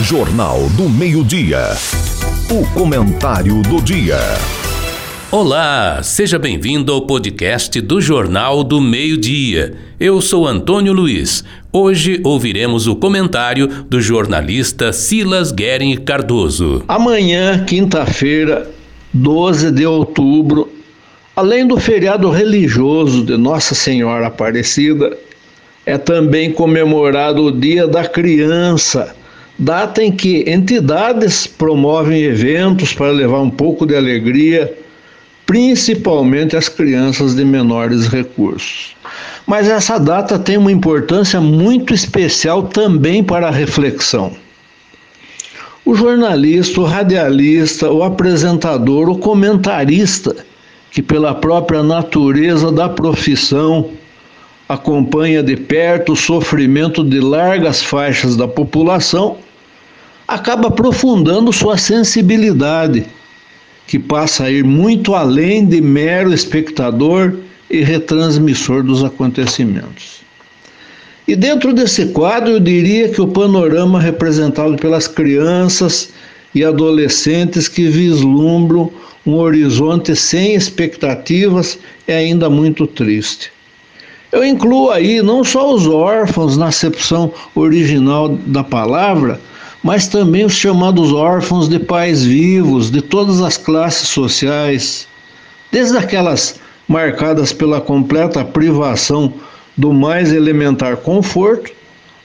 Jornal do Meio-Dia. O comentário do dia. Olá, seja bem-vindo ao podcast do Jornal do Meio-Dia. Eu sou Antônio Luiz. Hoje ouviremos o comentário do jornalista Silas Guerin Cardoso. Amanhã, quinta-feira, 12 de outubro, além do feriado religioso de Nossa Senhora Aparecida, é também comemorado o Dia da Criança data em que entidades promovem eventos para levar um pouco de alegria, principalmente às crianças de menores recursos. Mas essa data tem uma importância muito especial também para a reflexão. O jornalista, o radialista, o apresentador, o comentarista, que pela própria natureza da profissão acompanha de perto o sofrimento de largas faixas da população, acaba aprofundando sua sensibilidade, que passa a ir muito além de mero espectador e retransmissor dos acontecimentos. E dentro desse quadro, eu diria que o panorama representado pelas crianças e adolescentes que vislumbram um horizonte sem expectativas é ainda muito triste. Eu incluo aí não só os órfãos na acepção original da palavra, mas também os chamados órfãos de pais vivos, de todas as classes sociais, desde aquelas marcadas pela completa privação do mais elementar conforto,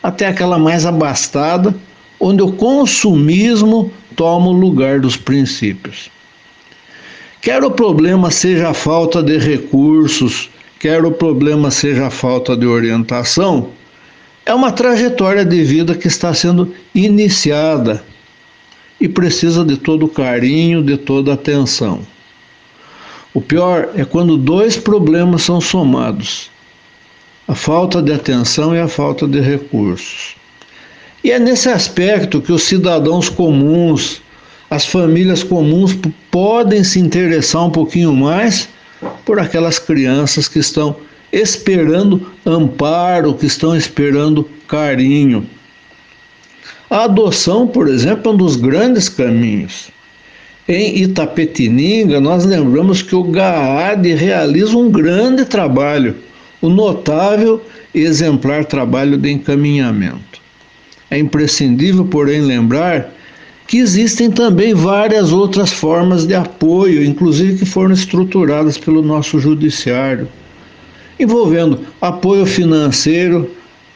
até aquela mais abastada, onde o consumismo toma o lugar dos princípios. Quer o problema seja a falta de recursos, quer o problema seja a falta de orientação, é uma trajetória de vida que está sendo iniciada e precisa de todo carinho, de toda atenção. O pior é quando dois problemas são somados: a falta de atenção e a falta de recursos. E é nesse aspecto que os cidadãos comuns, as famílias comuns podem se interessar um pouquinho mais por aquelas crianças que estão esperando amparo, que estão esperando carinho. A adoção, por exemplo, é um dos grandes caminhos. Em Itapetininga, nós lembramos que o GAAD realiza um grande trabalho, o um notável e exemplar trabalho de encaminhamento. É imprescindível, porém, lembrar que existem também várias outras formas de apoio, inclusive que foram estruturadas pelo nosso judiciário envolvendo apoio financeiro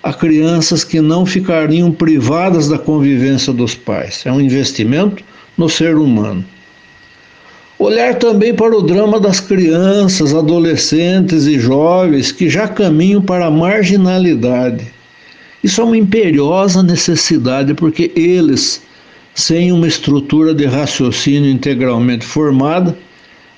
a crianças que não ficariam privadas da convivência dos pais. É um investimento no ser humano. Olhar também para o drama das crianças, adolescentes e jovens que já caminham para a marginalidade. Isso é uma imperiosa necessidade porque eles, sem uma estrutura de raciocínio integralmente formada,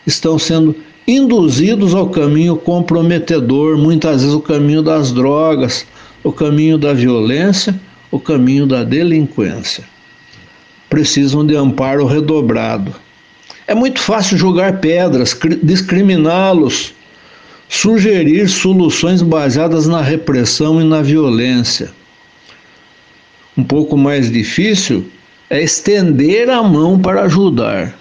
estão sendo induzidos ao caminho comprometedor, muitas vezes o caminho das drogas, o caminho da violência, o caminho da delinquência. Precisam de amparo redobrado. É muito fácil jogar pedras, discriminá-los, sugerir soluções baseadas na repressão e na violência. Um pouco mais difícil é estender a mão para ajudar.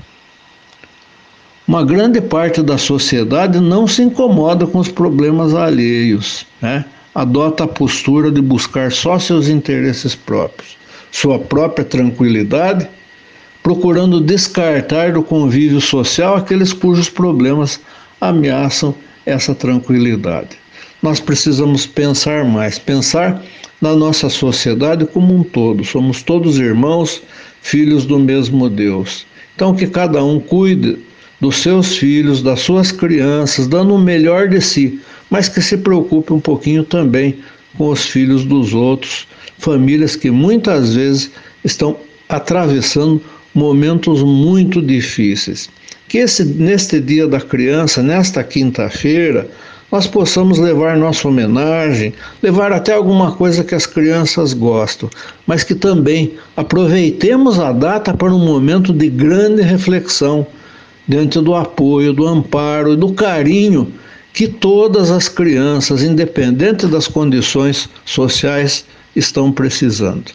Uma grande parte da sociedade não se incomoda com os problemas alheios, né? adota a postura de buscar só seus interesses próprios, sua própria tranquilidade, procurando descartar do convívio social aqueles cujos problemas ameaçam essa tranquilidade. Nós precisamos pensar mais, pensar na nossa sociedade como um todo. Somos todos irmãos, filhos do mesmo Deus. Então, que cada um cuide dos seus filhos, das suas crianças, dando o melhor de si, mas que se preocupe um pouquinho também com os filhos dos outros, famílias que muitas vezes estão atravessando momentos muito difíceis. Que esse, neste dia da criança, nesta quinta-feira, nós possamos levar nossa homenagem, levar até alguma coisa que as crianças gostam, mas que também aproveitemos a data para um momento de grande reflexão diante do apoio, do amparo e do carinho que todas as crianças, independente das condições sociais, estão precisando.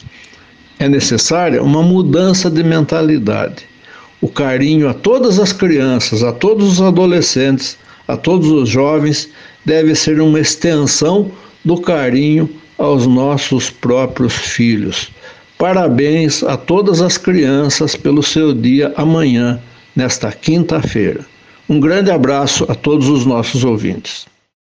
É necessária uma mudança de mentalidade. O carinho a todas as crianças, a todos os adolescentes, a todos os jovens deve ser uma extensão do carinho aos nossos próprios filhos. Parabéns a todas as crianças pelo seu dia amanhã, nesta quinta-feira. Um grande abraço a todos os nossos ouvintes.